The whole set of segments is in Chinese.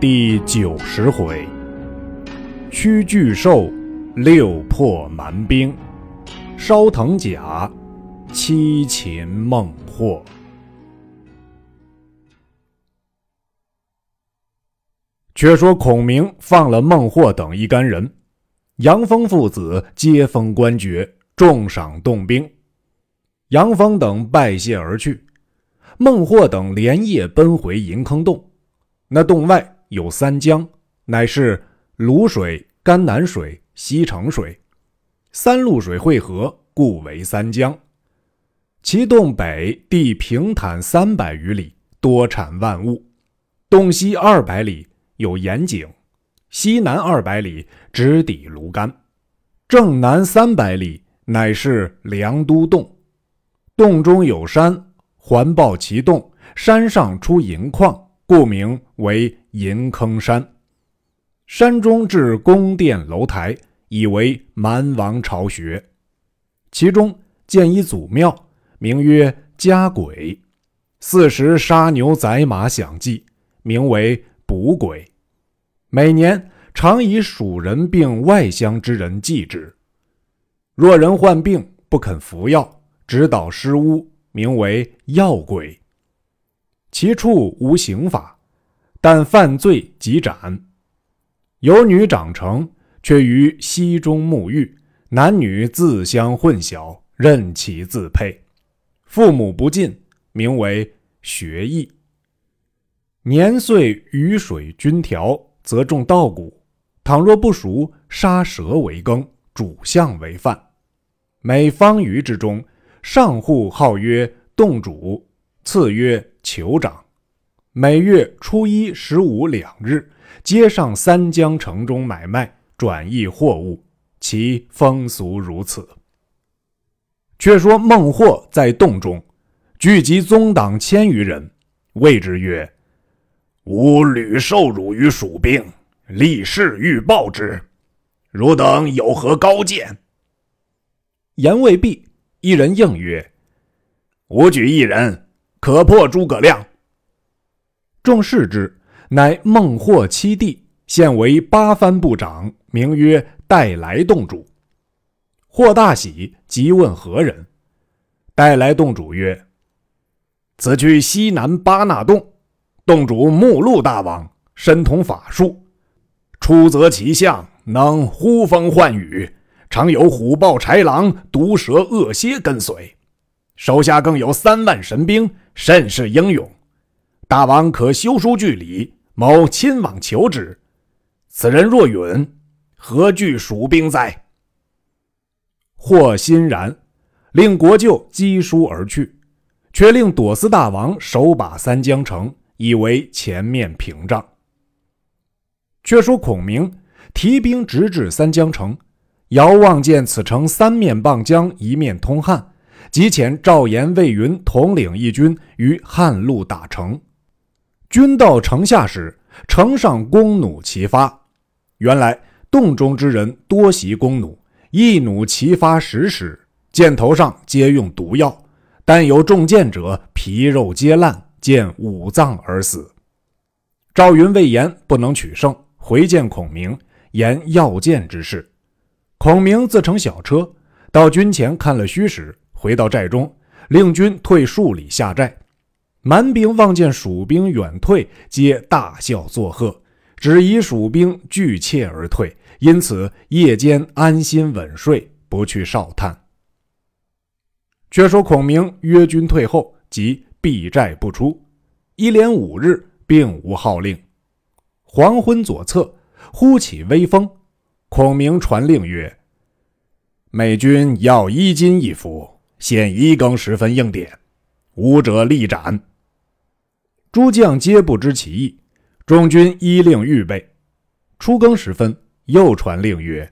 第九十回，屈巨兽，六破蛮兵，烧藤甲，七擒孟获。却说孔明放了孟获等一干人，杨峰父子接封官爵，重赏动兵。杨峰等拜谢而去，孟获等连夜奔回银坑洞。那洞外有三江，乃是泸水、甘南水、西城水，三路水汇合，故为三江。其洞北地平坦三百余里，多产万物；洞西二百里有盐井，西南二百里直抵芦甘，正南三百里乃是梁都洞。洞中有山，环抱其洞，山上出银矿，故名为银坑山。山中置宫殿楼台，以为蛮王巢穴。其中建一祖庙，名曰家鬼。四时杀牛宰马享祭，名为卜鬼。每年常以蜀人并外乡之人祭之。若人患病不肯服药。指导施巫，名为药鬼。其处无刑法，但犯罪即斩。有女长成，却于溪中沐浴，男女自相混淆，任其自配。父母不敬，名为学艺。年岁雨水均调，则种稻谷；倘若不熟，杀蛇为羹，煮象为饭。每方余之中。上户号曰洞主，次曰酋长。每月初一、十五两日，皆上三江城中买卖转易货物，其风俗如此。却说孟获在洞中聚集宗党千余人，谓之曰：“吾屡受辱于蜀兵，立誓欲报之。汝等有何高见？”言未毕。一人应曰：“吾举一人，可破诸葛亮。”众视之，乃孟获七弟，现为八幡部长，名曰带来洞主。获大喜，即问何人。带来洞主曰：“此去西南巴那洞，洞主目录大王，身通法术，出则其相，能呼风唤雨。”常有虎豹豺狼、毒蛇恶蝎跟随，手下更有三万神兵，甚是英勇。大王可修书据礼，某亲往求之。此人若允，何惧蜀兵哉？霍欣然，令国舅赍书而去，却令朵思大王守把三江城，以为前面屏障。却说孔明提兵直至三江城。遥望见此城三面傍江，一面通汉，即遣赵延、魏云统领一军于汉路打城。军到城下时，城上弓弩齐发。原来洞中之人多习弓弩，一弩齐发十矢，箭头上皆用毒药，但有中箭者皮肉皆烂，见五脏而死。赵云、魏延不能取胜，回见孔明，言要箭之事。孔明自乘小车到军前看了虚实，回到寨中，令军退数里下寨。蛮兵望见蜀兵远退，皆大笑作贺，只疑蜀兵惧怯而退，因此夜间安心稳睡，不去哨探。却说孔明约军退后，即闭寨不出，一连五日，并无号令。黄昏左侧忽起微风。孔明传令曰：“美军要衣襟一服，现一更时分应点，无者立斩。”诸将皆不知其意，众军依令预备。初更时分，又传令曰：“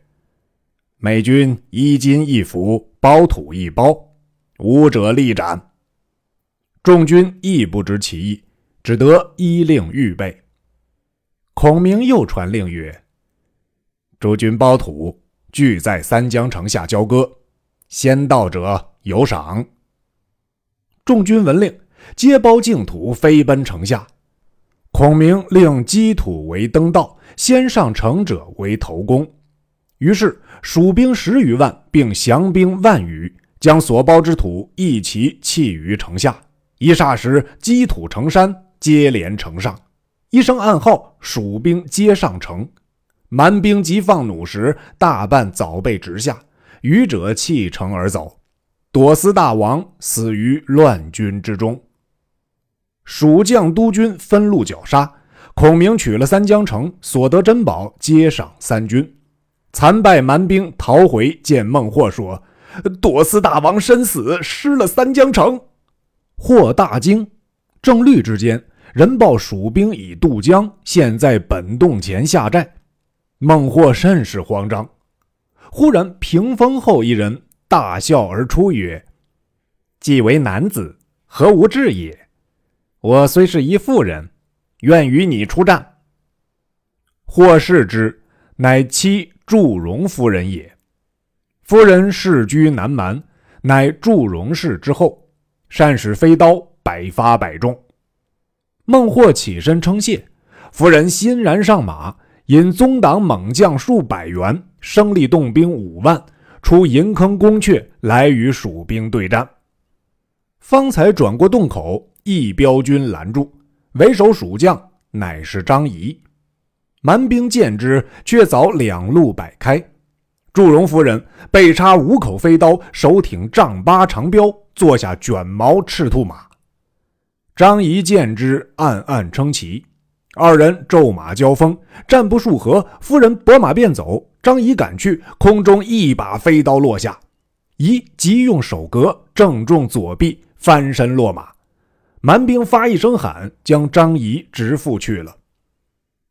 美军衣襟一服，包土一包，无者立斩。”众军亦不知其意，只得依令预备。孔明又传令曰：诸军包土，俱在三江城下交割，先到者有赏。众军闻令，皆包净土，飞奔城下。孔明令积土为登道，先上城者为头功。于是蜀兵十余万，并降兵万余，将所包之土一齐弃于城下。一霎时，积土成山，接连城上。一声暗号，蜀兵皆上城。蛮兵急放弩时，大半早被直下，余者弃城而走。朵思大王死于乱军之中。蜀将督军分路绞杀，孔明取了三江城，所得珍宝皆赏三军。残败蛮兵逃回，见孟获说：“朵思大王身死，失了三江城。”获大惊。正虑之间，人报蜀兵已渡江，现在本洞前下寨。孟获甚是慌张。忽然屏风后一人大笑而出曰：“既为男子，何无志也？”我虽是一妇人，愿与你出战。或视之，乃妻祝融夫人也。夫人世居南蛮，乃祝融氏之后，善使飞刀，百发百中。孟获起身称谢，夫人欣然上马，引宗党猛将数百员，生力动兵五万，出银坑宫阙，来与蜀兵对战。方才转过洞口。一彪军拦住，为首蜀将乃是张仪。蛮兵见之，却早两路摆开。祝融夫人背插五口飞刀，手挺丈八长镖，坐下卷毛赤兔马。张仪见之，暗暗称奇。二人骤马交锋，战不数合，夫人拨马便走。张仪赶去，空中一把飞刀落下，仪急用手格正中左臂，翻身落马。蛮兵发一声喊，将张仪直缚去了。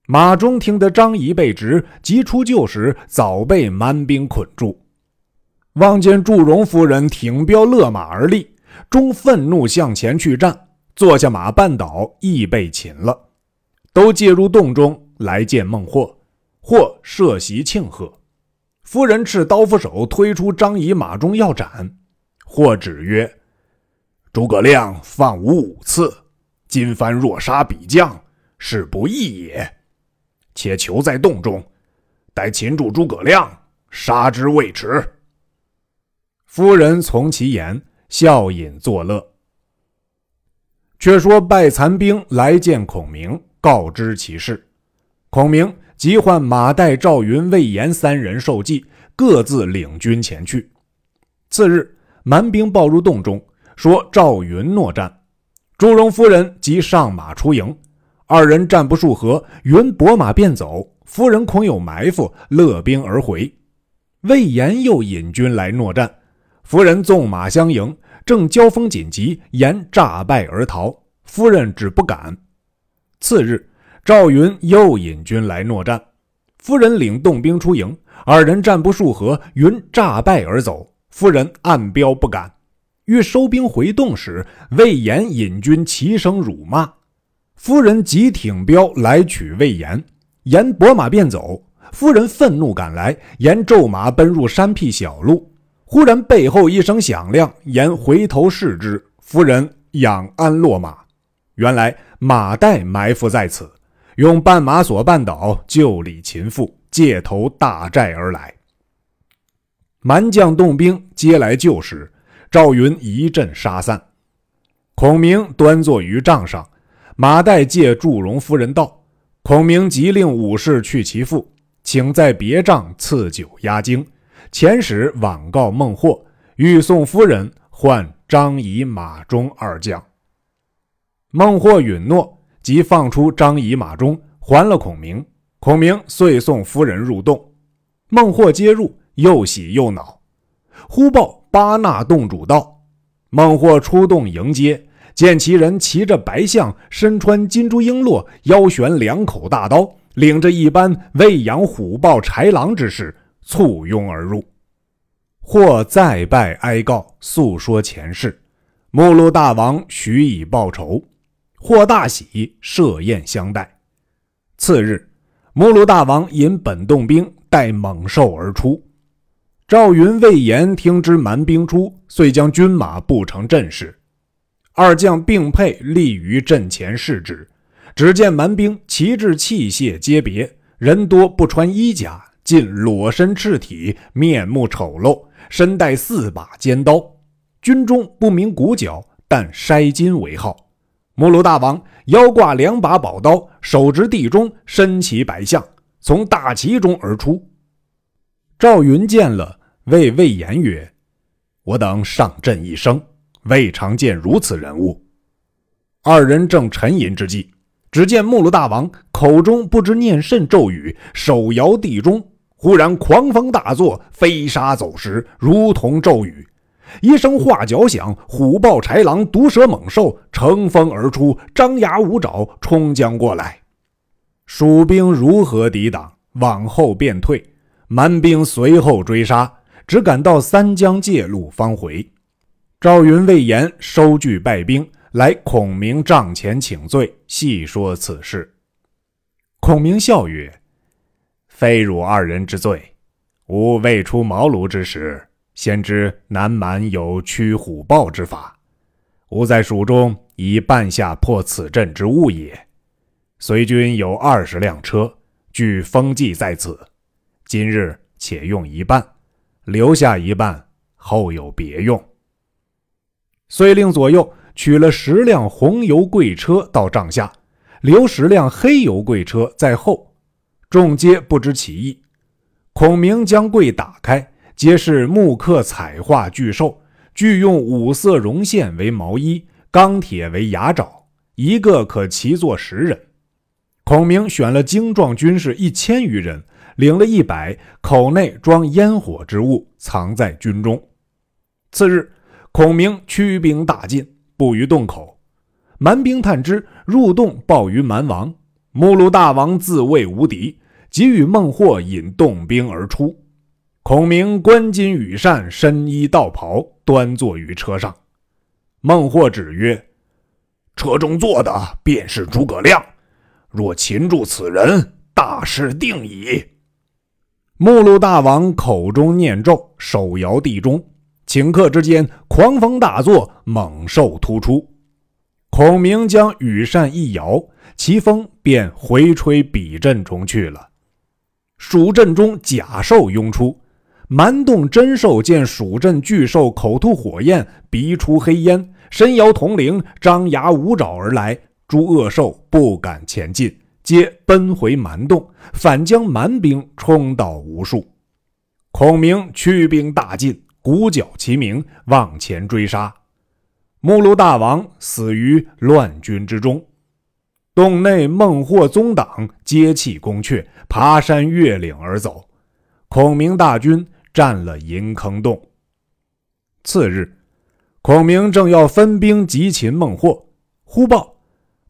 马忠听得张仪被执，急出救时，早被蛮兵捆住。望见祝融夫人挺镖勒马而立，忠愤怒向前去战，坐下马绊倒，亦被擒了。都介入洞中来见孟获，或设席庆贺。夫人持刀斧手推出张仪，马忠要斩，或指曰。诸葛亮犯吾五次，今番若杀彼将，是不义也。且囚在洞中，待擒住诸葛亮，杀之未迟。夫人从其言，笑饮作乐。却说败残兵来见孔明，告知其事。孔明即唤马岱、赵云、魏延三人受计，各自领军前去。次日，蛮兵报入洞中。说赵云诺战，祝融夫人即上马出迎，二人战不数合，云拨马便走，夫人恐有埋伏，勒兵而回。魏延又引军来诺战，夫人纵马相迎，正交锋紧急，延诈败而逃，夫人只不敢。次日，赵云又引军来诺战，夫人领动兵出营，二人战不数合，云诈败而走，夫人暗标不敢。欲收兵回洞时，魏延引军齐声辱骂，夫人急挺镖来取魏延，延拨马便走。夫人愤怒赶来，延骤马奔入山僻小路。忽然背后一声响亮，延回头视之，夫人仰鞍落马。原来马岱埋伏在此，用绊马索绊倒，救李擒父，借投大寨而来。蛮将动兵皆来救时。赵云一阵杀散，孔明端坐于帐上，马岱借祝融夫人道：“孔明即令武士去其父，请在别帐赐酒压惊。遣使往告孟获，欲送夫人换张仪、马忠二将。”孟获允诺，即放出张仪、马忠，还了孔明。孔明遂送夫人入洞，孟获接入，又喜又恼。忽报。巴纳洞主道：“孟获出洞迎接，见其人骑着白象，身穿金珠璎珞，腰悬两口大刀，领着一班喂养虎豹豺狼之士，簇拥而入。或再拜哀告，诉说前事。目录大王许以报仇。或大喜，设宴相待。次日，目录大王引本洞兵带猛兽而出。”赵云、魏延听知蛮兵出，遂将军马布成阵势，二将并配立于阵前视之。只见蛮兵旗帜器械皆别，人多不穿衣甲，尽裸身赤体，面目丑陋，身带四把尖刀。军中不明鼓角，但筛金为号。目录大王腰挂两把宝刀，手执地中，身骑白象，从大旗中而出。赵云见了，谓魏延曰：“我等上阵一生，未尝见如此人物。”二人正沉吟之际。只见木鲁大王口中不知念甚咒语，手摇地钟，忽然狂风大作，飞沙走石，如同骤雨。一声画角响，虎豹豺狼、毒蛇猛兽乘风而出，张牙舞爪冲将过来。蜀兵如何抵挡？往后便退。蛮兵随后追杀，只赶到三江界路方回。赵云、魏延收据败兵。来孔明帐前请罪，细说此事。孔明笑曰：“非汝二人之罪。吾未出茅庐之时，先知南蛮有驱虎豹之法，吾在蜀中已半下破此阵之物也。随军有二十辆车，据封记在此。今日且用一半，留下一半，后有别用。”遂令左右。取了十辆红油贵车到帐下，留十辆黑油贵车在后，众皆不知其意。孔明将柜打开，皆是木刻彩画巨兽，俱用五色绒线为毛衣，钢铁为牙爪，一个可骑坐十人。孔明选了精壮军士一千余人，领了一百口内装烟火之物，藏在军中。次日，孔明驱兵大进。布于洞口，蛮兵探知，入洞报于蛮王。目录大王自谓无敌，即与孟获引洞兵而出。孔明观巾羽扇，身衣道袍，端坐于车上。孟获指曰：“车中坐的便是诸葛亮，若擒住此人，大事定矣。”目录大王口中念咒，手摇地钟。顷刻之间，狂风大作，猛兽突出。孔明将羽扇一摇，其风便回吹彼阵中去了。蜀阵中甲兽拥出，蛮洞真兽见蜀阵巨兽口吐火焰，鼻出黑烟，身摇铜铃，张牙舞爪而来。诸恶兽不敢前进，皆奔回蛮洞，反将蛮兵冲倒无数。孔明驱兵大进。鼓角齐鸣，往前追杀。目录大王死于乱军之中。洞内孟获宗党皆弃宫阙，爬山越岭而走。孔明大军占了银坑洞。次日，孔明正要分兵击擒孟获，忽报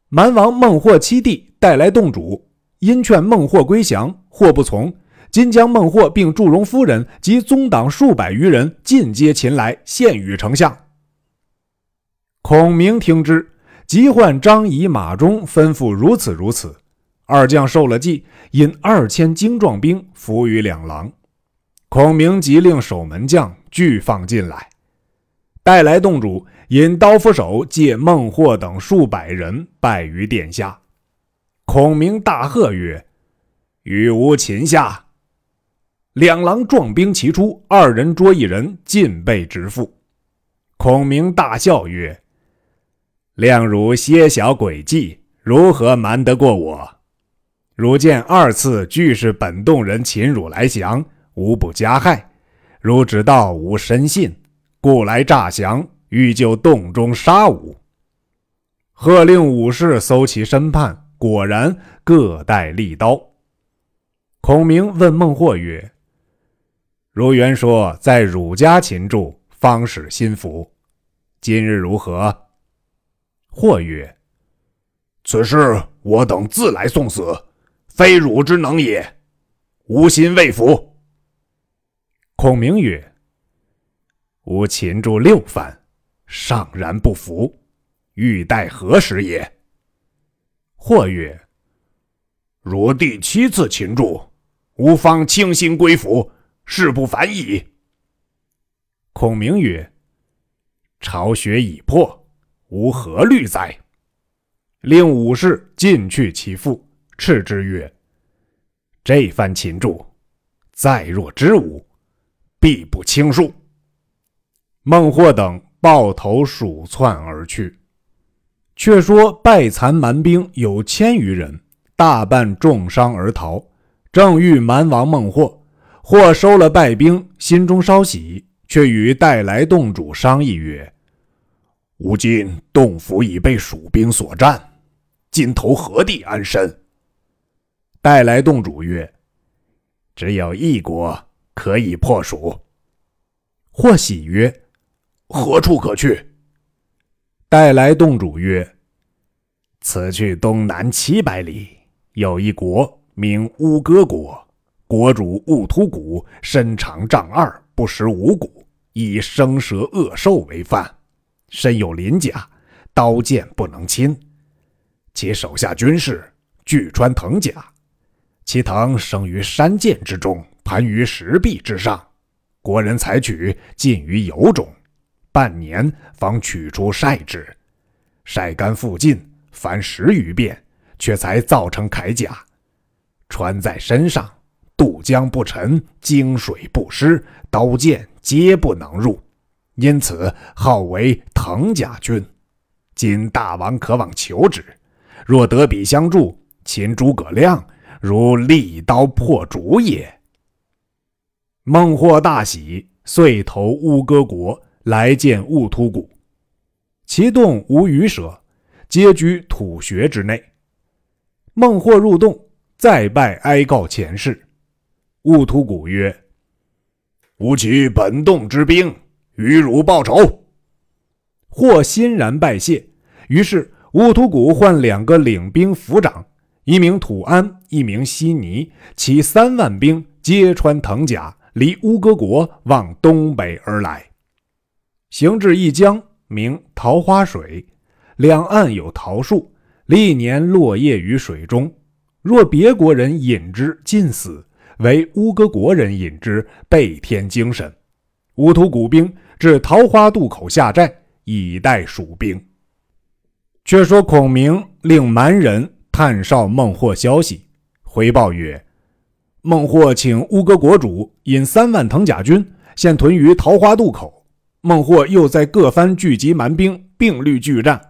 蛮王孟获七弟带来洞主，因劝孟获归降，获不从。今将孟获并祝融夫人及宗党数百余人尽皆擒来，献与丞相。孔明听之，即唤张仪、马忠，吩咐如此如此。二将受了计，引二千精壮兵伏于两廊。孔明即令守门将俱放进来，带来洞主引刀斧手借孟获等数百人拜于殿下。孔明大喝曰：“与吾擒下！”两狼壮兵齐出，二人捉一人，尽被直缚。孔明大笑曰：“亮汝些小诡计，如何瞒得过我？汝见二次俱是本洞人擒汝来降，无不加害。汝只道吾深信，故来诈降，欲就洞中杀吾。”喝令武士搜其身畔，果然各带利刀。孔明问孟获曰：如原说在汝家擒住，方使心服。今日如何？或曰：“此事我等自来送死，非汝之能也。吾心未服。”孔明曰：“吾擒住六番，尚然不服，欲待何时也？”或曰：“如第七次擒住，吾方倾心归服。”事不反矣。孔明曰：“巢穴已破，吾何虑哉？”令武士进去其父，斥之曰：“这番擒住，再若知吾，必不轻恕。”孟获等抱头鼠窜而去。却说败残蛮兵有千余人，大半重伤而逃，正遇蛮王孟获，或收了败兵，心中稍喜，却与带来洞主商议曰：“吾今洞府已被蜀兵所占，今投何地安身？”带来洞主曰：“只有一国可以破蜀。”或喜曰：“何处可去？”带来洞主曰：“此去东南七百里，有一国名乌戈国，国主兀突骨，身长丈二，不食五谷，以生蛇恶兽为饭，身有鳞甲，刀剑不能侵。其手下军士俱穿藤甲，其藤生于山涧之中，盘于石壁之上。国人采取，浸于油中。”半年方取出晒之，晒干复尽，凡十余遍，却才造成铠甲。穿在身上，渡江不沉，经水不湿，刀剑皆不能入，因此号为藤甲军。今大王可往求之，若得彼相助，擒诸葛亮如利刀破竹也。孟获大喜，遂投乌戈国。来见兀突骨，其洞无余舍，皆居土穴之内。孟获入洞，再拜哀告前世。兀突骨曰：“吾取本洞之兵，与汝报仇。”或欣然拜谢。于是兀突骨唤两个领兵辅长，一名土安，一名西尼，其三万兵皆穿藤甲，离乌戈国往东北而来。行至一江，名桃花水，两岸有桃树，历年落叶于水中。若别国人饮之，尽死；唯乌戈国人饮之，倍添精神。乌突古兵至桃花渡口下寨，以待蜀兵。却说孔明令蛮人探哨孟获消息，回报曰：“孟获请乌戈国主引三万藤甲军，现屯于桃花渡口。”孟获又在各番聚集蛮兵，并率拒战。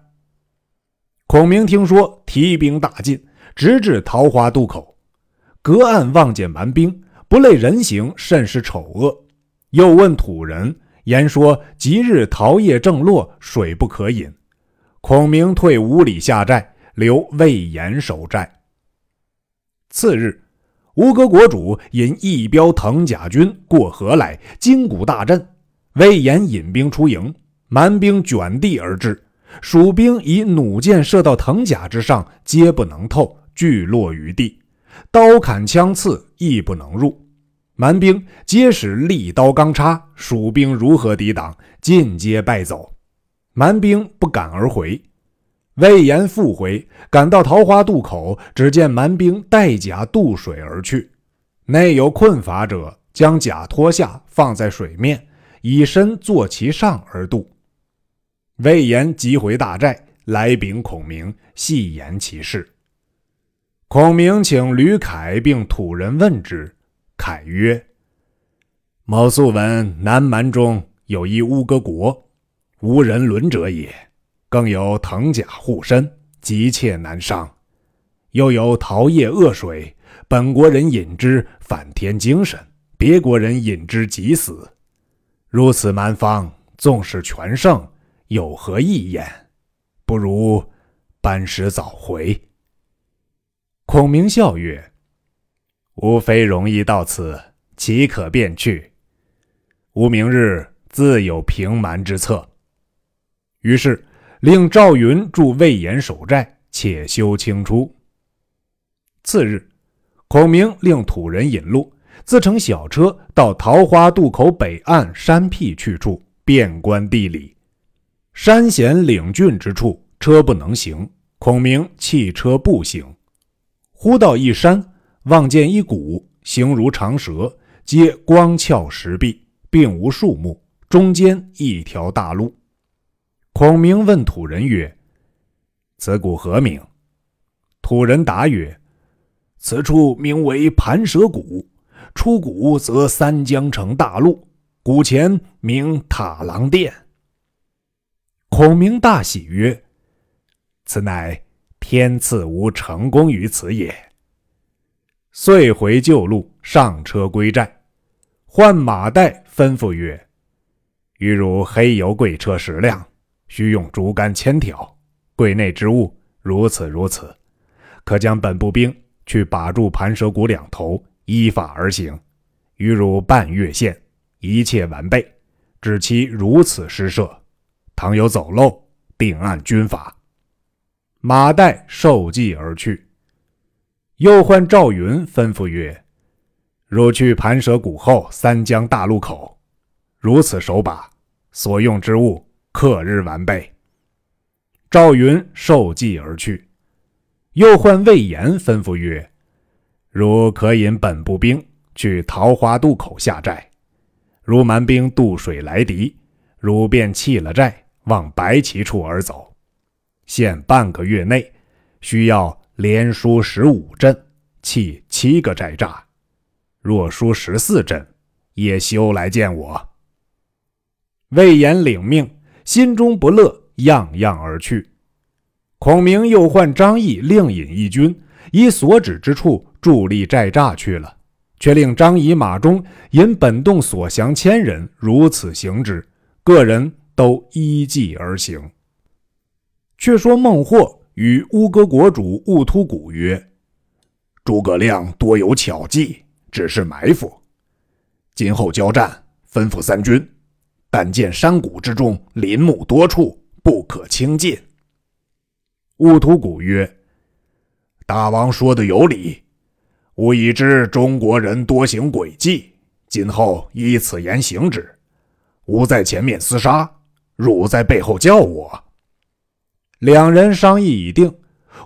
孔明听说，提兵大进，直至桃花渡口，隔岸望见蛮兵，不类人形，甚是丑恶。又问土人，言说即日桃叶正落，水不可饮。孔明退五里下寨，留魏延守寨。次日，吴哥国主引一彪藤甲军过河来，金鼓大震。魏延引兵出营，蛮兵卷地而至，蜀兵以弩箭射到藤甲之上，皆不能透，俱落于地。刀砍枪刺，亦不能入。蛮兵皆使利刀钢叉，蜀兵如何抵挡？尽皆败走。蛮兵不敢而回。魏延复回，赶到桃花渡口，只见蛮兵带甲渡水而去。内有困乏者，将甲脱下，放在水面。以身坐其上而渡。魏延急回大寨，来禀孔明，细言其事。孔明请吕凯并土人问之。凯曰：“某素闻南蛮中有一乌戈国，无人伦者也，更有藤甲护身，急切难伤。又有桃叶恶水，本国人饮之反添精神，别国人饮之即死。”如此蛮方，纵使全胜，有何益焉？不如班师早回。孔明笑曰：“吾非容易到此，岂可便去？吾明日自有平蛮之策。”于是令赵云助魏延守寨，且休清出。次日，孔明令土人引路。自乘小车到桃花渡口北岸山僻去处，遍观地理。山险岭峻之处，车不能行。孔明弃车步行。忽到一山，望见一谷，形如长蛇，皆光峭石壁，并无树木，中间一条大路。孔明问土人曰：“此谷何名？”土人答曰：“此处名为盘蛇谷，出谷则三江成大路，谷前名塔郎殿。”孔明大喜曰：“此乃天赐吾成功于此也。”遂回旧路，上车归寨。换马岱吩咐曰：“余如黑油贵车十辆，需用竹竿千条，柜内之物如此如此。”可将本部兵去把住盘蛇谷两头，依法而行。于汝半月限，一切完备，只期如此施设。倘有走漏，定按军法。马岱受计而去。又唤赵云吩咐曰：“汝去盘蛇谷后三江大路口，如此守把，所用之物，刻日完备。”赵云受计而去。又唤魏延吩咐曰：“汝可引本部兵去桃花渡口下寨，如蛮兵渡水来敌，汝便弃了寨，往白旗处而走。限半个月内，需要连输十五阵，弃七个寨栅。若输十四阵，也休来见我。”魏延领命，心中不乐，样样而去。孔明又唤张仪另引一军，以所指之处伫立寨栅去了，却令张仪、马忠引本洞所降千人，如此行之，个人都依计而行。却说孟获与乌戈国主兀突骨曰：“诸葛亮多有巧计，只是埋伏。今后交战，吩咐三军，但见山谷之中林木多处，不可轻进。”兀突骨曰：“大王说的有理，吾已知中国人多行诡计，今后依此言行之。吾在前面厮杀，汝在背后叫我。”两人商议已定，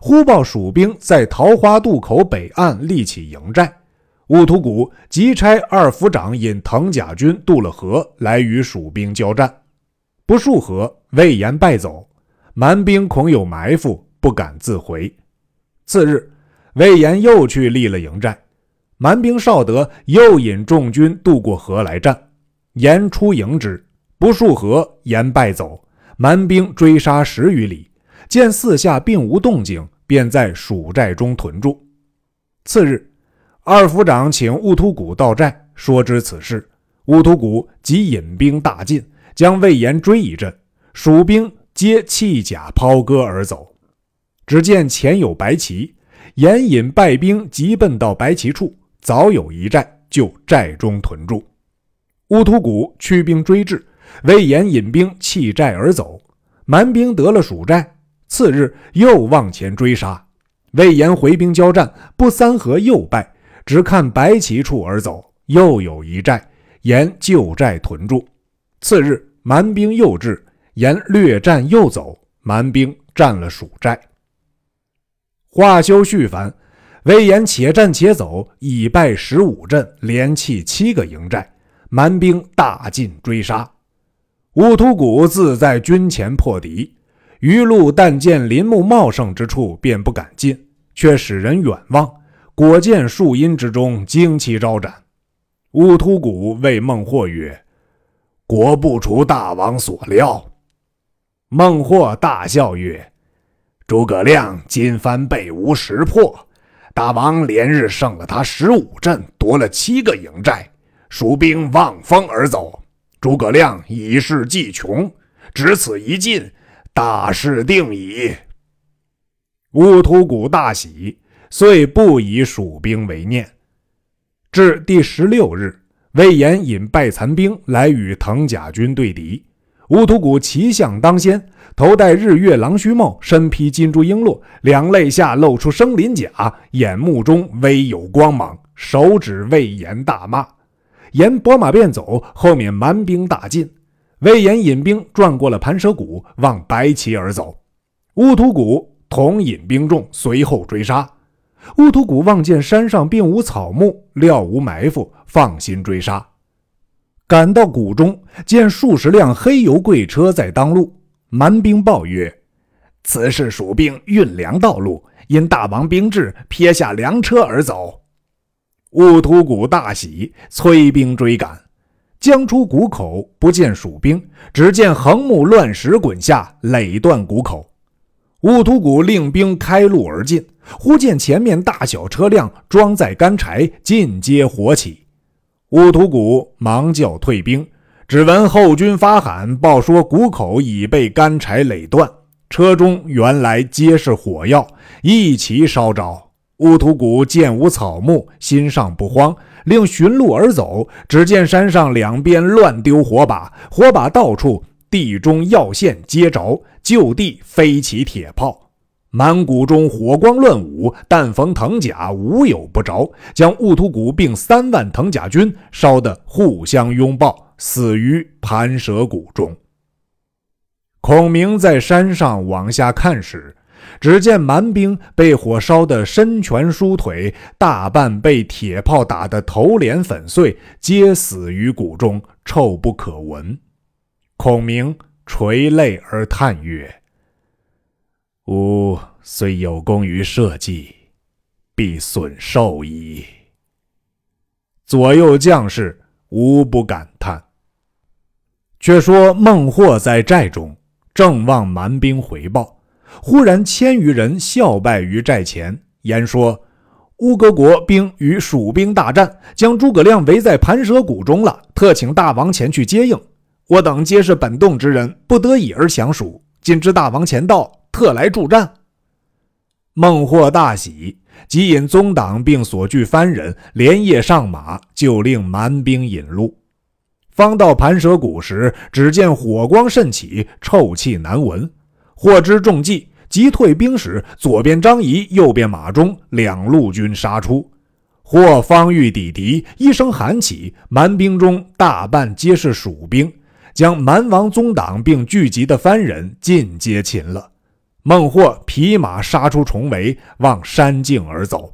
忽报蜀兵在桃花渡口北岸立起营寨，兀突骨即差二府长引藤甲军渡了河来与蜀兵交战。不数合，魏延败走，蛮兵恐有埋伏。不敢自回。次日，魏延又去立了营寨，蛮兵少德又引众军渡过河来战，延出迎之，不数合，延败走，蛮兵追杀十余里，见四下并无动静，便在蜀寨中屯住。次日，二府长请兀突骨到寨，说知此事，兀突骨即引兵大进，将魏延追一阵，蜀兵皆弃甲抛戈而走。只见前有白旗，严引败兵急奔到白旗处，早有一寨，就寨中屯住。乌突谷驱兵追至，魏延引兵弃寨而走。蛮兵得了蜀寨，次日又往前追杀。魏延回兵交战，不三合又败，只看白旗处而走。又有一寨，沿旧寨屯住。次日蛮兵又至，沿略战又走，蛮兵占了蜀寨。话休续凡，魏延且战且走，已败十五阵，连弃七个营寨，蛮兵大进追杀。兀突骨自在军前破敌，余路但见林木茂盛之处，便不敢进，却使人远望，果见树荫之中旌旗招展。兀突骨谓孟获曰：“果不出大王所料。”孟获大笑曰。诸葛亮今番被吾识破，大王连日胜了他十五阵，夺了七个营寨，蜀兵望风而走。诸葛亮以势计穷，只此一进，大事定矣。乌突骨大喜，遂不以蜀兵为念。至第十六日，魏延引败残兵来与藤甲军对敌。乌突骨骑象当先，头戴日月狼须帽，身披金珠璎珞，两肋下露出生鳞甲，眼目中微有光芒，手指魏延大骂。沿拨马便走，后面蛮兵大进。魏延引兵转过了盘蛇谷，往白旗而走。乌突骨同引兵众随后追杀。乌突骨望见山上并无草木，料无埋伏，放心追杀。赶到谷中，见数十辆黑油贵车在当路。蛮兵报曰：“此事蜀兵运粮道路，因大王兵至，撇下粮车而走。兀突骨大喜，催兵追赶。将出谷口，不见蜀兵，只见横木乱石滚下，垒断谷口。兀突骨令兵开路而进，忽见前面大小车辆装载干柴，尽皆火起。兀突骨忙叫退兵，只闻后军发喊报说谷口已被干柴垒断，车中原来皆是火药，一齐烧着。乌突古见无草木，心上不慌，令寻路而走。只见山上两边乱丢火把，火把到处，地中药线皆着，就地飞起铁炮。满谷中火光乱舞，但逢藤甲，无有不着，将兀突骨并三万藤甲军烧得互相拥抱，死于盘蛇谷中。孔明在山上往下看时。只见蛮兵被火烧得身拳书腿，大半被铁炮打得头脸粉碎，皆死于谷中，臭不可闻。孔明垂泪而叹曰：“吾虽有功于社稷，必损寿矣。”左右将士无不感叹。却说孟获在寨中，正望蛮兵回报。忽然，千余人笑拜于寨前，言说：“乌戈国兵与蜀兵大战，将诸葛亮围在盘蛇谷中了。特请大王前去接应。我等皆是本洞之人，不得已而降蜀。今知大王前到，特来助战。”孟获大喜，即引宗党并所聚番人连夜上马，就令蛮兵引路。方到盘蛇谷时，只见火光甚起，臭气难闻。获知中计，急退兵时，左边张仪，右边马忠两路军杀出。或方欲抵敌，一声喊起，蛮兵中大半皆是蜀兵，将蛮王宗党并聚集的番人尽皆擒了。孟获匹马杀出重围，往山径而走。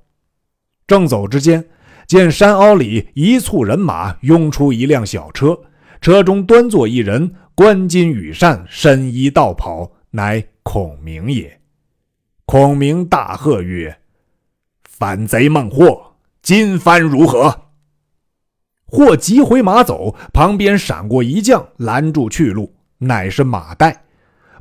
正走之间，见山坳里一簇人马拥出一辆小车，车中端坐一人，冠巾羽扇，身衣道袍。乃孔明也。孔明大喝曰：“反贼孟获，今番如何？”或急回马走，旁边闪过一将，拦住去路，乃是马岱。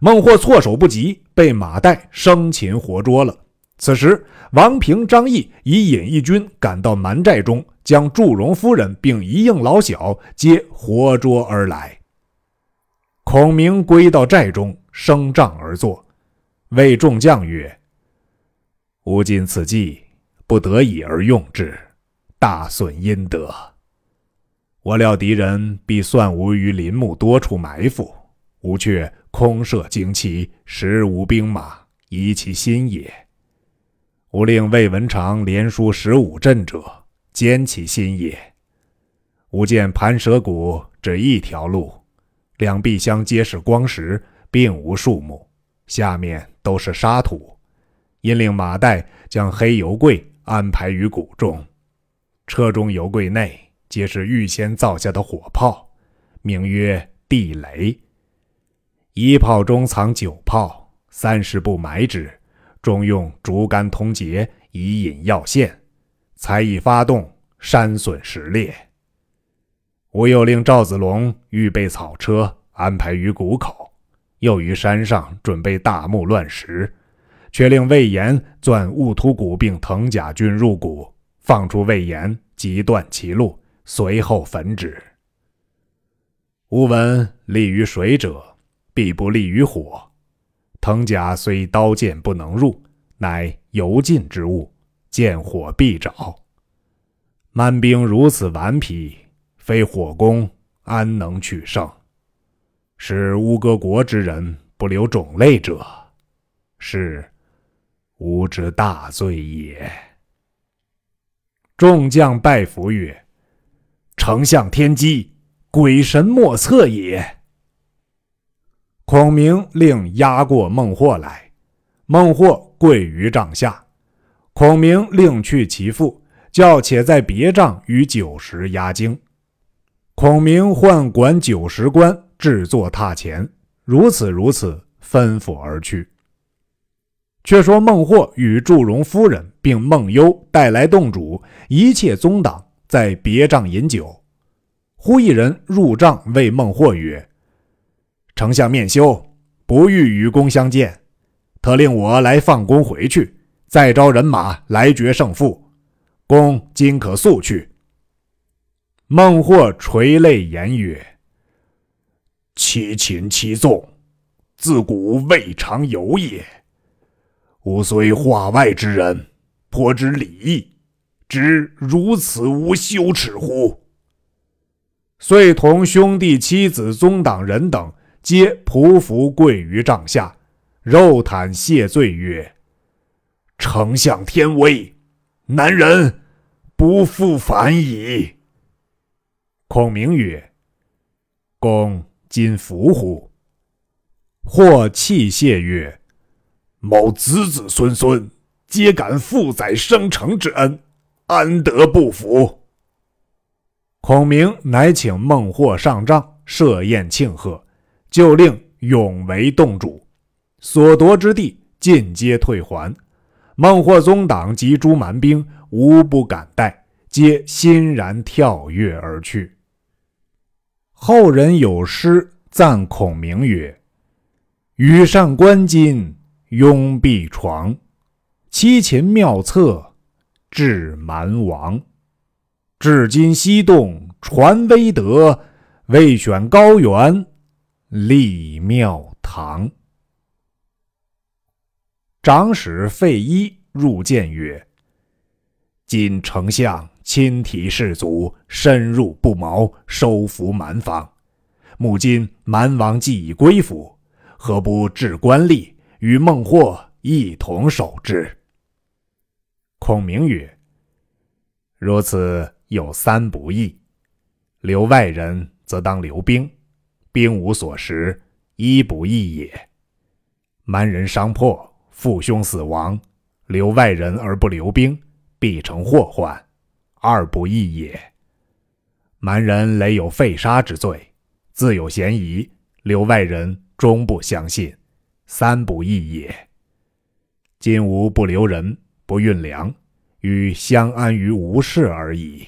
孟获措手不及，被马岱生擒活捉了。此时，王平、张翼已引一军赶到蛮寨中，将祝融夫人并一应老小皆活捉而来。孔明归到寨中。升帐而坐，谓众将曰：“吾今此计不得已而用之，大损阴德。我料敌人必算吾于林木多处埋伏，吾却空设旌旗，实无兵马，疑其心也。吾令魏文长连输十五阵者，坚其心也。吾见盘蛇谷只一条路，两壁相皆是光石。”并无树木，下面都是沙土。因令马岱将黑油柜安排于谷中，车中油柜内皆是预先造下的火炮，名曰地雷。一炮中藏九炮，三十步埋之，中用竹竿通结，以引药线。才一发动，山损石裂。吾又令赵子龙预备草车，安排于谷口。又于山上准备大木乱石，却令魏延钻兀突谷并藤甲军入谷，放出魏延，即断其路，随后焚之。吾闻利于水者，必不利于火。藤甲虽刀剑不能入，乃油尽之物，见火必着。蛮兵如此顽皮，非火攻，安能取胜？使乌戈国之人不留种类者，是吾之大罪也。众将拜服曰：“丞相天机，鬼神莫测也。”孔明令押过孟获来，孟获跪于帐下。孔明令去其父，叫且在别帐与酒食压惊。孔明唤管酒食官。制作榻前，如此如此，吩咐而去。却说孟获与祝融夫人并孟优带来洞主一切宗党在别帐饮酒。忽一人入帐谓孟获曰：“丞相面羞，不欲与公相见，特令我来放公回去，再招人马来决胜负。公今可速去。”孟获垂泪言曰：“其秦其纵，自古未尝有也。”吾虽化外之人，颇知礼义，知如此无羞耻乎？遂同兄弟、妻子、宗党人等，皆匍匐跪于帐下，肉袒谢罪曰：“丞相天威，南人不复反矣。”孔明曰：“公今服乎？”或泣谢曰：某子子孙孙皆感父载生成之恩，安得不服？孔明乃请孟获上帐设宴庆贺，就令永为洞主，所夺之地尽皆退还。孟获宗党及诸蛮兵无不敢戴，皆欣然跳跃而去。后人有诗赞孔明曰：“羽扇纶巾。”拥碧床，七擒妙策治蛮王。至今西洞传威德，未选高原立庙堂。长史费祎入见曰：“今丞相亲提士卒，深入不毛，收服蛮方。目今蛮王既已归附，何不置官吏？”与孟获一同守之。孔明曰：“如此有三不义：留外人，则当留兵，兵无所食，一不义也；蛮人伤破，父兄死亡，留外人而不留兵，必成祸患，二不义也；蛮人累有废杀之罪，自有嫌疑，留外人终不相信。”三不义也。今吾不留人，不运粮，与相安于无事而已。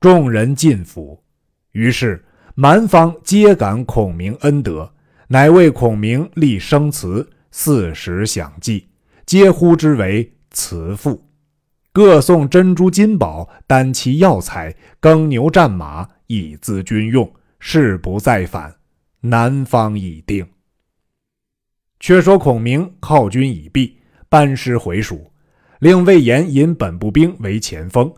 众人尽服，于是蛮方皆感孔明恩德，乃为孔明立生祠，四时享祭，皆呼之为慈父。各送珍珠金宝、丹漆药材、耕牛战马，以资军用，誓不再反。南方已定。却说孔明犒军已毕，班师回蜀，令魏延引本部兵为前锋。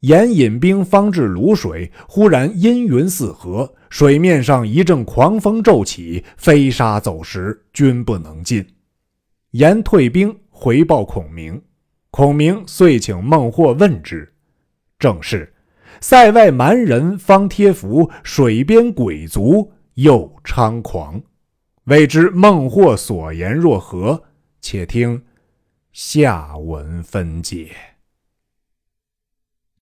延引兵方至泸水，忽然阴云四合，水面上一阵狂风骤起，飞沙走石，军不能进。延退兵回报孔明，孔明遂请孟获问之，正是塞外蛮人方贴服，水边鬼卒又猖狂。未知孟获所言若何？且听下文分解。